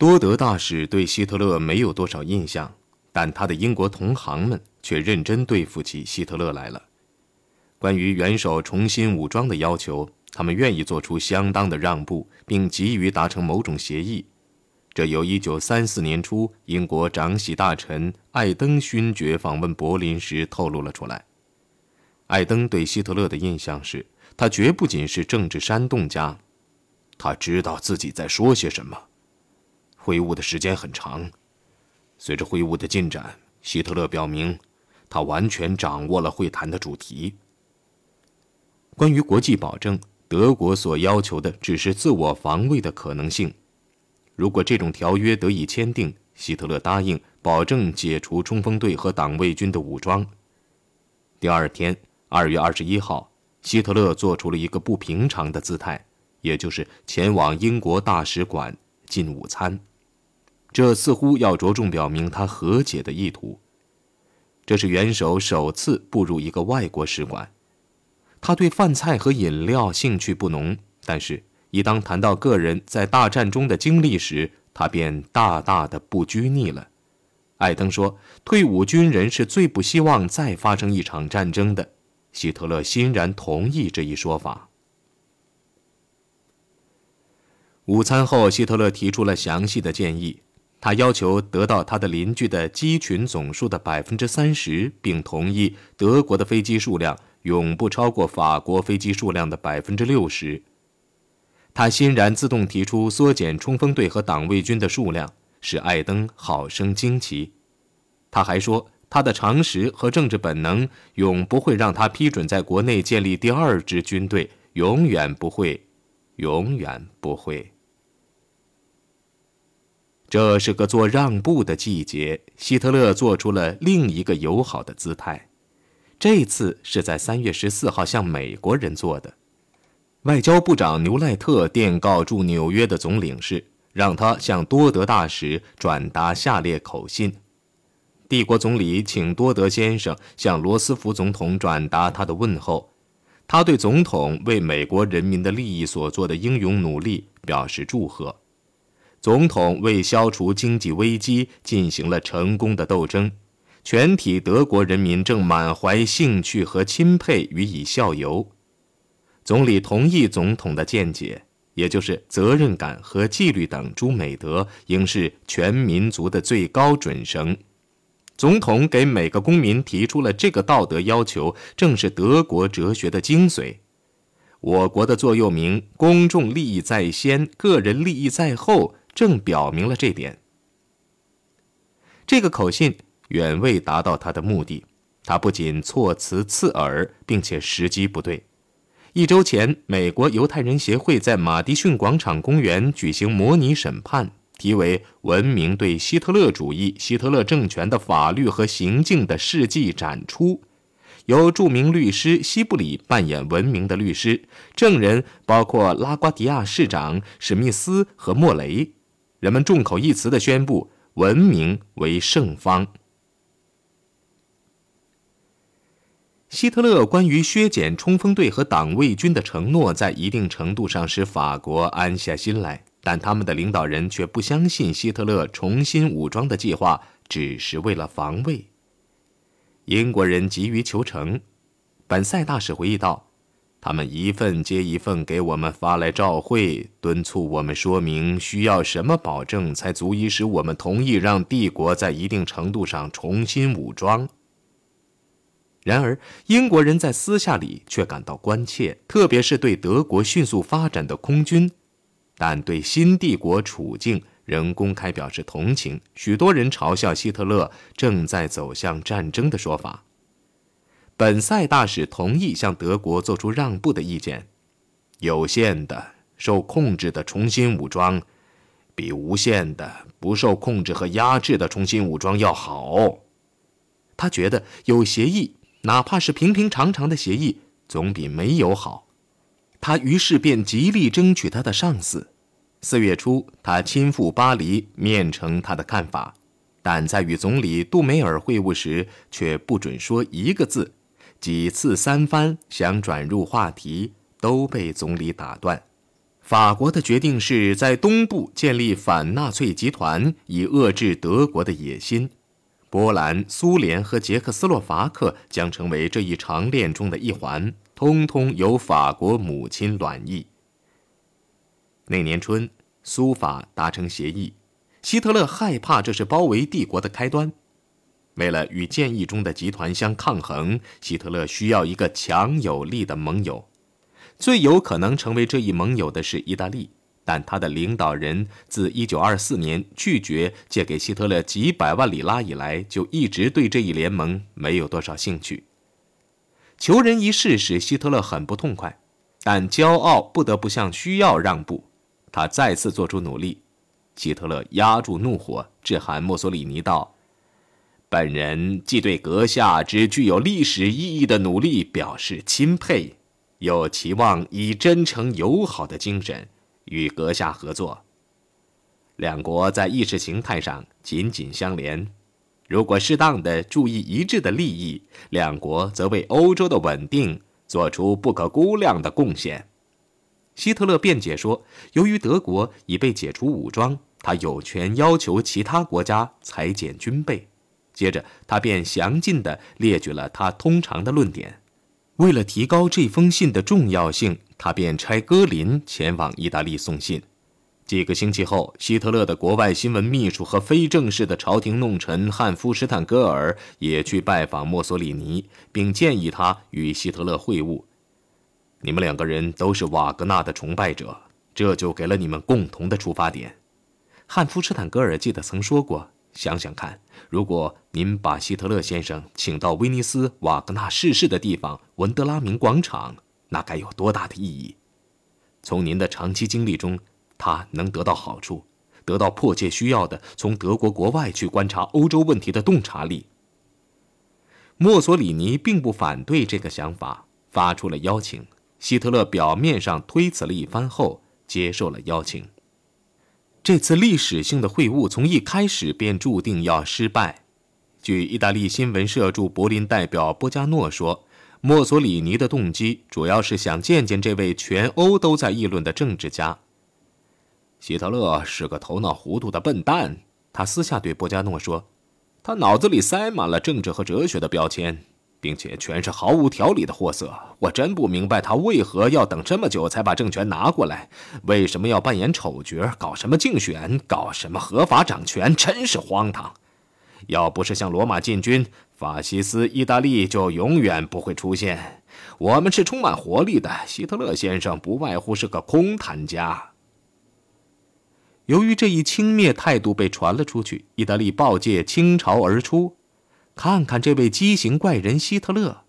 多德大使对希特勒没有多少印象，但他的英国同行们却认真对付起希特勒来了。关于元首重新武装的要求，他们愿意做出相当的让步，并急于达成某种协议。这由1934年初英国长喜大臣艾登勋爵访问柏林时透露了出来。艾登对希特勒的印象是，他绝不仅是政治煽动家，他知道自己在说些什么。会晤的时间很长，随着会晤的进展，希特勒表明，他完全掌握了会谈的主题。关于国际保证，德国所要求的只是自我防卫的可能性。如果这种条约得以签订，希特勒答应保证解除冲锋队和党卫军的武装。第二天，二月二十一号，希特勒做出了一个不平常的姿态，也就是前往英国大使馆进午餐。这似乎要着重表明他和解的意图。这是元首首次步入一个外国使馆。他对饭菜和饮料兴趣不浓，但是，一当谈到个人在大战中的经历时，他便大大的不拘泥了。艾登说：“退伍军人是最不希望再发生一场战争的。”希特勒欣然同意这一说法。午餐后，希特勒提出了详细的建议。他要求得到他的邻居的机群总数的百分之三十，并同意德国的飞机数量永不超过法国飞机数量的百分之六十。他欣然自动提出缩减冲锋队和党卫军的数量，使艾登好生惊奇。他还说，他的常识和政治本能永不会让他批准在国内建立第二支军队，永远不会，永远不会。这是个做让步的季节，希特勒做出了另一个友好的姿态，这次是在三月十四号向美国人做的。外交部长牛赖特电告驻纽约的总领事，让他向多德大使转达下列口信：帝国总理请多德先生向罗斯福总统转达他的问候，他对总统为美国人民的利益所做的英勇努力表示祝贺。总统为消除经济危机进行了成功的斗争，全体德国人民正满怀兴趣和钦佩予以效尤。总理同意总统的见解，也就是责任感和纪律等诸美德应是全民族的最高准绳。总统给每个公民提出了这个道德要求，正是德国哲学的精髓。我国的座右铭“公众利益在先，个人利益在后”。正表明了这点。这个口信远未达到他的目的，他不仅措辞刺耳，并且时机不对。一周前，美国犹太人协会在马迪逊广场公园举行模拟审判，题为《文明对希特勒主义、希特勒政权的法律和行径的事迹展出》，由著名律师西布里扮演文明的律师，证人包括拉瓜迪亚市长史密斯和莫雷。人们众口一词的宣布，文明为胜方。希特勒关于削减冲锋队和党卫军的承诺，在一定程度上使法国安下心来，但他们的领导人却不相信希特勒重新武装的计划只是为了防卫。英国人急于求成，本塞大使回忆道。他们一份接一份给我们发来照会，敦促我们说明需要什么保证才足以使我们同意让帝国在一定程度上重新武装。然而，英国人在私下里却感到关切，特别是对德国迅速发展的空军，但对新帝国处境仍公开表示同情。许多人嘲笑希特勒正在走向战争的说法。本塞大使同意向德国做出让步的意见，有限的、受控制的重新武装，比无限的、不受控制和压制的重新武装要好。他觉得有协议，哪怕是平平常常的协议，总比没有好。他于是便极力争取他的上司。四月初，他亲赴巴黎，面呈他的看法，但在与总理杜梅尔会晤时，却不准说一个字。几次三番想转入话题，都被总理打断，法国的决定是在东部建立反纳粹集团，以遏制德国的野心。波兰、苏联和捷克斯洛伐克将成为这一长链中的一环，通通由法国母亲卵意。那年春，苏法达成协议，希特勒害怕这是包围帝国的开端。为了与建议中的集团相抗衡，希特勒需要一个强有力的盟友。最有可能成为这一盟友的是意大利。但他的领导人自1924年拒绝借给希特勒几百万里拉以来，就一直对这一联盟没有多少兴趣。求人一事使希特勒很不痛快，但骄傲不得不向需要让步。他再次做出努力。希特勒压住怒火，致函墨索里尼道：“本人既对阁下之具有历史意义的努力表示钦佩，又期望以真诚友好的精神。”与阁下合作，两国在意识形态上紧紧相连。如果适当的注意一致的利益，两国则为欧洲的稳定做出不可估量的贡献。希特勒辩解说，由于德国已被解除武装，他有权要求其他国家裁减军备。接着，他便详尽地列举了他通常的论点。为了提高这封信的重要性。他便差戈林前往意大利送信。几个星期后，希特勒的国外新闻秘书和非正式的朝廷弄臣汉夫施坦格尔也去拜访墨索里尼，并建议他与希特勒会晤。你们两个人都是瓦格纳的崇拜者，这就给了你们共同的出发点。汉夫施坦格尔记得曾说过：“想想看，如果您把希特勒先生请到威尼斯瓦格纳逝世的地方文德拉明广场。”那该有多大的意义？从您的长期经历中，他能得到好处，得到迫切需要的从德国国外去观察欧洲问题的洞察力。墨索里尼并不反对这个想法，发出了邀请。希特勒表面上推辞了一番后，接受了邀请。这次历史性的会晤从一开始便注定要失败。据意大利新闻社驻柏林代表波加诺说。墨索里尼的动机主要是想见见这位全欧都在议论的政治家。希特勒是个头脑糊涂的笨蛋，他私下对波加诺说：“他脑子里塞满了政治和哲学的标签，并且全是毫无条理的货色。我真不明白他为何要等这么久才把政权拿过来，为什么要扮演丑角，搞什么竞选，搞什么合法掌权，真是荒唐。要不是向罗马进军。”法西斯意大利就永远不会出现。我们是充满活力的。希特勒先生不外乎是个空谈家。由于这一轻蔑态度被传了出去，意大利报界倾巢而出。看看这位畸形怪人希特勒。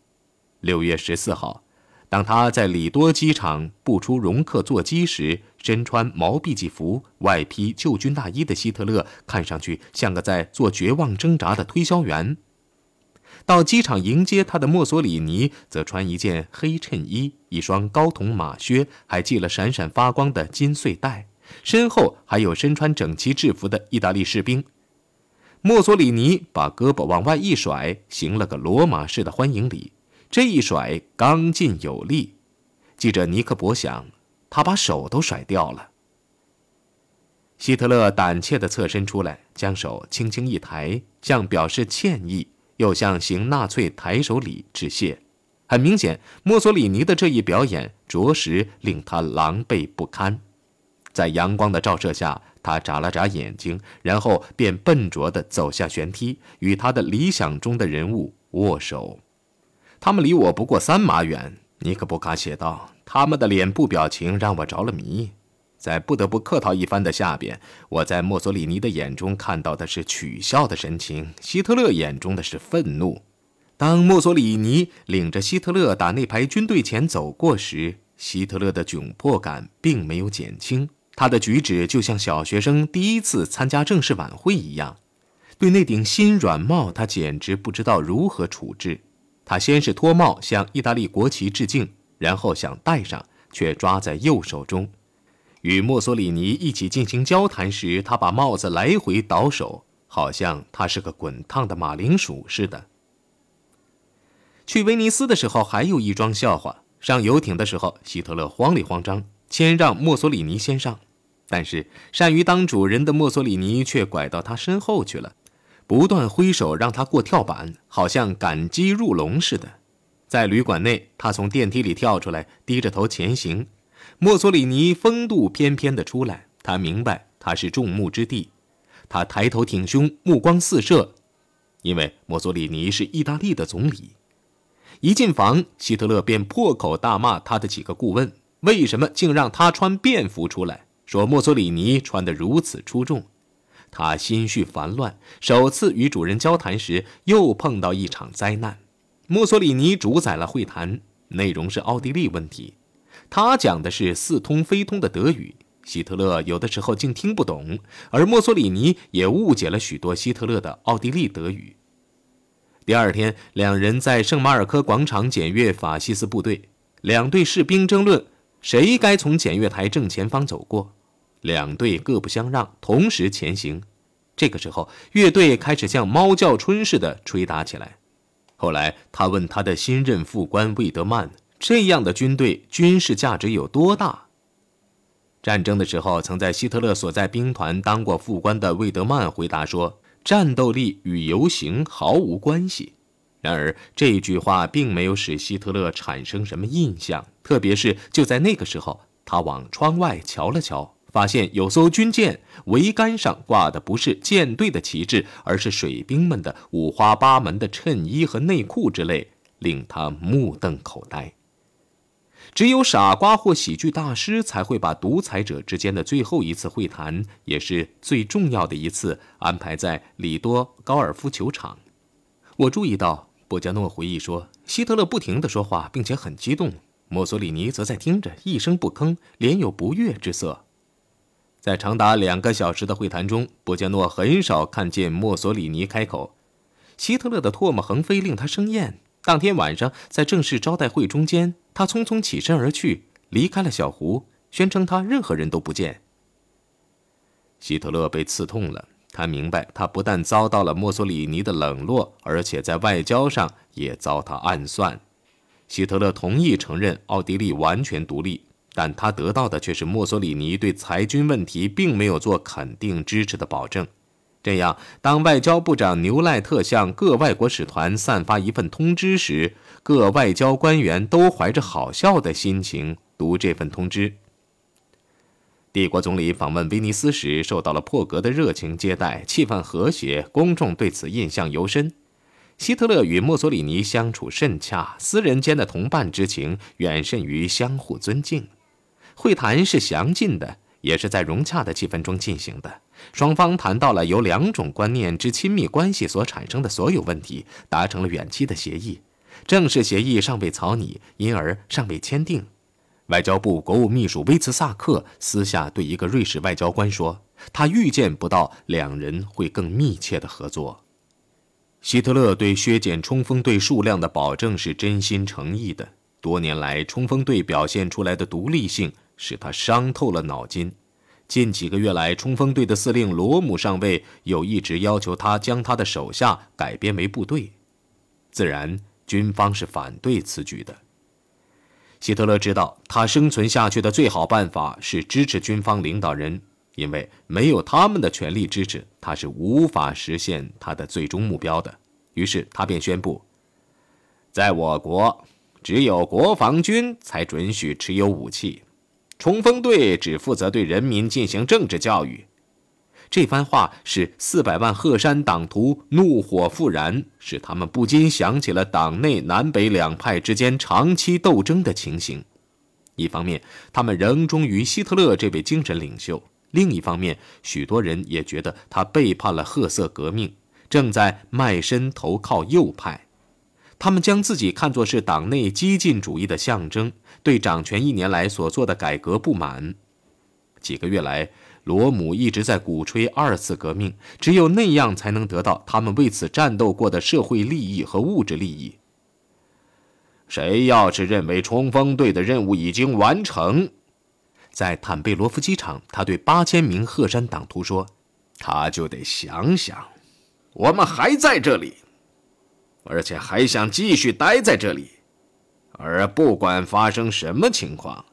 六月十四号。当他在里多机场步出容客座机时，身穿毛笔记服、外披旧军大衣的希特勒看上去像个在做绝望挣扎的推销员。到机场迎接他的墨索里尼则穿一件黑衬衣、一双高筒马靴，还系了闪闪发光的金穗带，身后还有身穿整齐制服的意大利士兵。墨索里尼把胳膊往外一甩，行了个罗马式的欢迎礼。这一甩刚劲有力，记者尼克伯想，他把手都甩掉了。希特勒胆怯地侧身出来，将手轻轻一抬，像表示歉意，又向行纳粹抬手礼致谢。很明显，墨索里尼的这一表演着实令他狼狈不堪。在阳光的照射下，他眨了眨眼睛，然后便笨拙地走下旋梯，与他的理想中的人物握手。他们离我不过三码远，尼克波卡写道。他们的脸部表情让我着了迷。在不得不客套一番的下边，我在墨索里尼的眼中看到的是取笑的神情，希特勒眼中的是愤怒。当墨索里尼领着希特勒打那排军队前走过时，希特勒的窘迫感并没有减轻。他的举止就像小学生第一次参加正式晚会一样。对那顶新软帽，他简直不知道如何处置。他先是脱帽向意大利国旗致敬，然后想戴上，却抓在右手中。与墨索里尼一起进行交谈时，他把帽子来回倒手，好像他是个滚烫的马铃薯似的。去威尼斯的时候，还有一桩笑话。上游艇的时候，希特勒慌里慌张，谦让墨索里尼先上。但是善于当主人的墨索里尼却拐到他身后去了，不断挥手让他过跳板，好像赶鸡入笼似的。在旅馆内，他从电梯里跳出来，低着头前行。墨索里尼风度翩翩地出来，他明白他是众目之地，他抬头挺胸，目光四射，因为墨索里尼是意大利的总理。一进房，希特勒便破口大骂他的几个顾问，为什么竟让他穿便服出来？说墨索里尼穿得如此出众，他心绪烦乱。首次与主人交谈时，又碰到一场灾难。墨索里尼主宰了会谈，内容是奥地利问题。他讲的是似通非通的德语，希特勒有的时候竟听不懂，而墨索里尼也误解了许多希特勒的奥地利德语。第二天，两人在圣马尔科广场检阅法西斯部队，两队士兵争论谁该从检阅台正前方走过。两队各不相让，同时前行。这个时候，乐队开始像猫叫春似的吹打起来。后来，他问他的新任副官魏德曼：“这样的军队军事价值有多大？”战争的时候，曾在希特勒所在兵团当过副官的魏德曼回答说：“战斗力与游行毫无关系。”然而，这句话并没有使希特勒产生什么印象，特别是就在那个时候，他往窗外瞧了瞧。发现有艘军舰桅杆上挂的不是舰队的旗帜，而是水兵们的五花八门的衬衣和内裤之类，令他目瞪口呆。只有傻瓜或喜剧大师才会把独裁者之间的最后一次会谈，也是最重要的一次，安排在里多高尔夫球场。我注意到，布加诺回忆说，希特勒不停地说话，并且很激动，墨索里尼则在听着，一声不吭，脸有不悦之色。在长达两个小时的会谈中，布加诺很少看见墨索里尼开口。希特勒的唾沫横飞令他生厌。当天晚上，在正式招待会中间，他匆匆起身而去，离开了小湖，宣称他任何人都不见。希特勒被刺痛了，他明白他不但遭到了墨索里尼的冷落，而且在外交上也遭他暗算。希特勒同意承认奥地利完全独立。但他得到的却是墨索里尼对裁军问题并没有做肯定支持的保证。这样，当外交部长牛赖特向各外国使团散发一份通知时，各外交官员都怀着好笑的心情读这份通知。帝国总理访问威尼斯时受到了破格的热情接待，气氛和谐，公众对此印象尤深。希特勒与墨索里尼相处甚洽，私人间的同伴之情远甚于相互尊敬。会谈是详尽的，也是在融洽的气氛中进行的。双方谈到了由两种观念之亲密关系所产生的所有问题，达成了远期的协议。正式协议尚未草拟，因而尚未签订。外交部国务秘书威茨萨克私下对一个瑞士外交官说：“他预见不到两人会更密切的合作。”希特勒对削减冲锋队数量的保证是真心诚意的。多年来，冲锋队表现出来的独立性。使他伤透了脑筋。近几个月来，冲锋队的司令罗姆上尉又一直要求他将他的手下改编为部队。自然，军方是反对此举的。希特勒知道，他生存下去的最好办法是支持军方领导人，因为没有他们的全力支持，他是无法实现他的最终目标的。于是，他便宣布，在我国，只有国防军才准许持有武器。冲锋队只负责对人民进行政治教育，这番话使四百万鹤山党徒怒火复燃，使他们不禁想起了党内南北两派之间长期斗争的情形。一方面，他们仍忠于希特勒这位精神领袖；另一方面，许多人也觉得他背叛了褐色革命，正在卖身投靠右派。他们将自己看作是党内激进主义的象征，对掌权一年来所做的改革不满。几个月来，罗姆一直在鼓吹二次革命，只有那样才能得到他们为此战斗过的社会利益和物质利益。谁要是认为冲锋队的任务已经完成，在坦贝罗夫机场，他对八千名鹤山党徒说：“他就得想想，我们还在这里。”而且还想继续待在这里，而不管发生什么情况。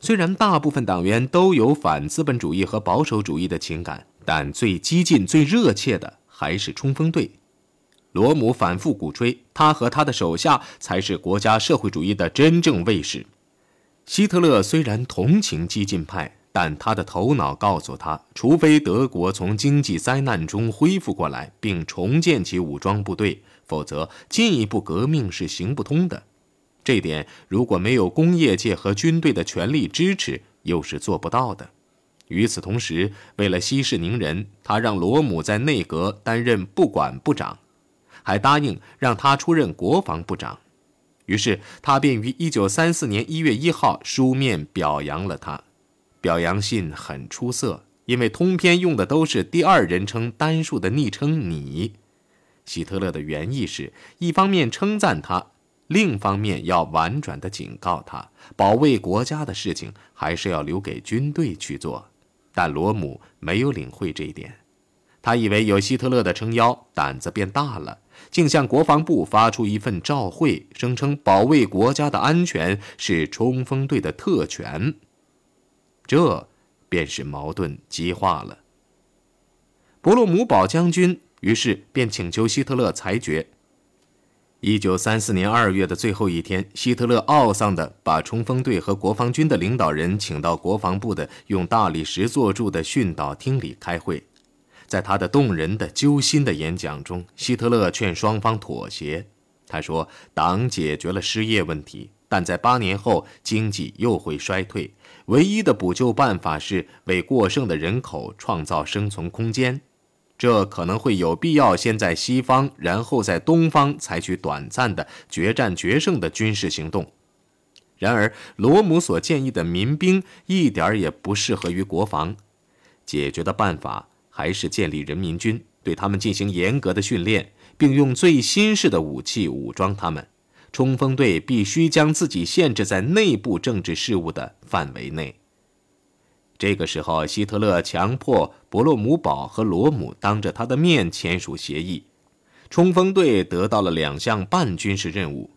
虽然大部分党员都有反资本主义和保守主义的情感，但最激进、最热切的还是冲锋队。罗姆反复鼓吹，他和他的手下才是国家社会主义的真正卫士。希特勒虽然同情激进派，但他的头脑告诉他，除非德国从经济灾难中恢复过来，并重建起武装部队，否则进一步革命是行不通的。这点如果没有工业界和军队的全力支持，又是做不到的。与此同时，为了息事宁人，他让罗姆在内阁担任不管部长。还答应让他出任国防部长，于是他便于一九三四年一月一号书面表扬了他。表扬信很出色，因为通篇用的都是第二人称单数的昵称“你”。希特勒的原意是一方面称赞他，另一方面要婉转地警告他，保卫国家的事情还是要留给军队去做。但罗姆没有领会这一点，他以为有希特勒的撑腰，胆子变大了。竟向国防部发出一份照会，声称保卫国家的安全是冲锋队的特权。这便是矛盾激化了。伯洛姆堡将军于是便请求希特勒裁决。一九三四年二月的最后一天，希特勒懊丧地把冲锋队和国防军的领导人请到国防部的用大理石做柱的训导厅里开会。在他的动人的、揪心的演讲中，希特勒劝双方妥协。他说：“党解决了失业问题，但在八年后经济又会衰退。唯一的补救办法是为过剩的人口创造生存空间。这可能会有必要先在西方，然后在东方采取短暂的决战决胜的军事行动。然而，罗姆所建议的民兵一点也不适合于国防。解决的办法。”还是建立人民军，对他们进行严格的训练，并用最新式的武器武装他们。冲锋队必须将自己限制在内部政治事务的范围内。这个时候，希特勒强迫伯洛姆堡和罗姆当着他的面签署协议。冲锋队得到了两项半军事任务：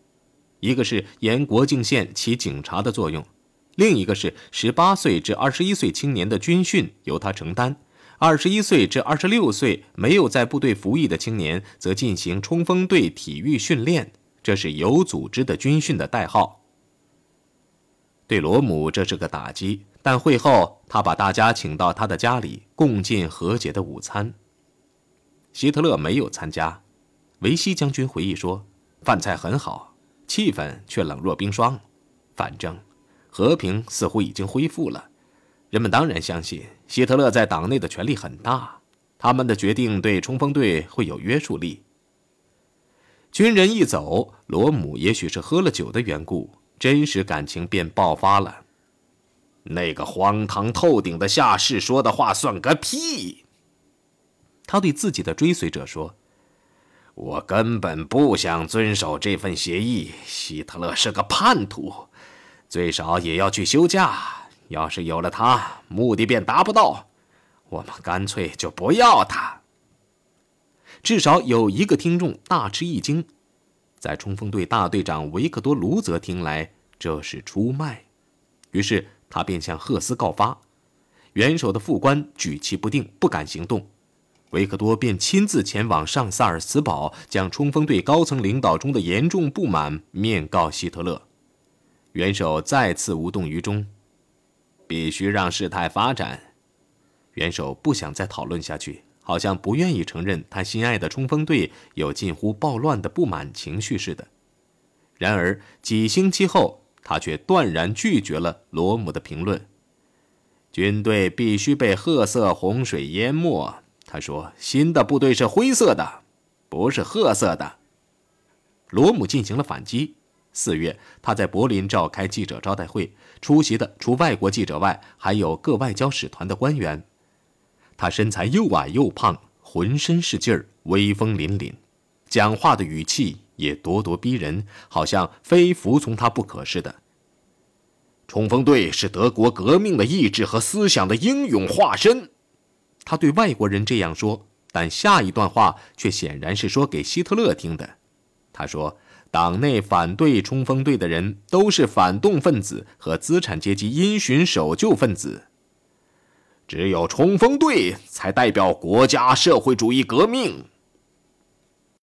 一个是沿国境线起警察的作用，另一个是十八岁至二十一岁青年的军训由他承担。二十一岁至二十六岁没有在部队服役的青年，则进行冲锋队体育训练，这是有组织的军训的代号。对罗姆这是个打击，但会后他把大家请到他的家里共进和解的午餐。希特勒没有参加，维希将军回忆说：“饭菜很好，气氛却冷若冰霜。反正和平似乎已经恢复了。”人们当然相信希特勒在党内的权力很大，他们的决定对冲锋队会有约束力。军人一走，罗姆也许是喝了酒的缘故，真实感情便爆发了。那个荒唐透顶的下士说的话算个屁！他对自己的追随者说：“我根本不想遵守这份协议。希特勒是个叛徒，最少也要去休假。”要是有了他，目的便达不到。我们干脆就不要他。至少有一个听众大吃一惊，在冲锋队大队长维克多·卢泽听来，这是出卖。于是他便向赫斯告发。元首的副官举棋不定，不敢行动。维克多便亲自前往上萨尔茨堡，将冲锋队高层领导中的严重不满面告希特勒。元首再次无动于衷。必须让事态发展。元首不想再讨论下去，好像不愿意承认他心爱的冲锋队有近乎暴乱的不满情绪似的。然而几星期后，他却断然拒绝了罗姆的评论。军队必须被褐色洪水淹没。他说：“新的部队是灰色的，不是褐色的。”罗姆进行了反击。四月，他在柏林召开记者招待会，出席的除外国记者外，还有各外交使团的官员。他身材又矮又胖，浑身是劲儿，威风凛凛，讲话的语气也咄咄逼人，好像非服从他不可似的。冲锋队是德国革命的意志和思想的英勇化身，他对外国人这样说，但下一段话却显然是说给希特勒听的。他说。党内反对冲锋队的人都是反动分子和资产阶级因循守旧分子。只有冲锋队才代表国家社会主义革命。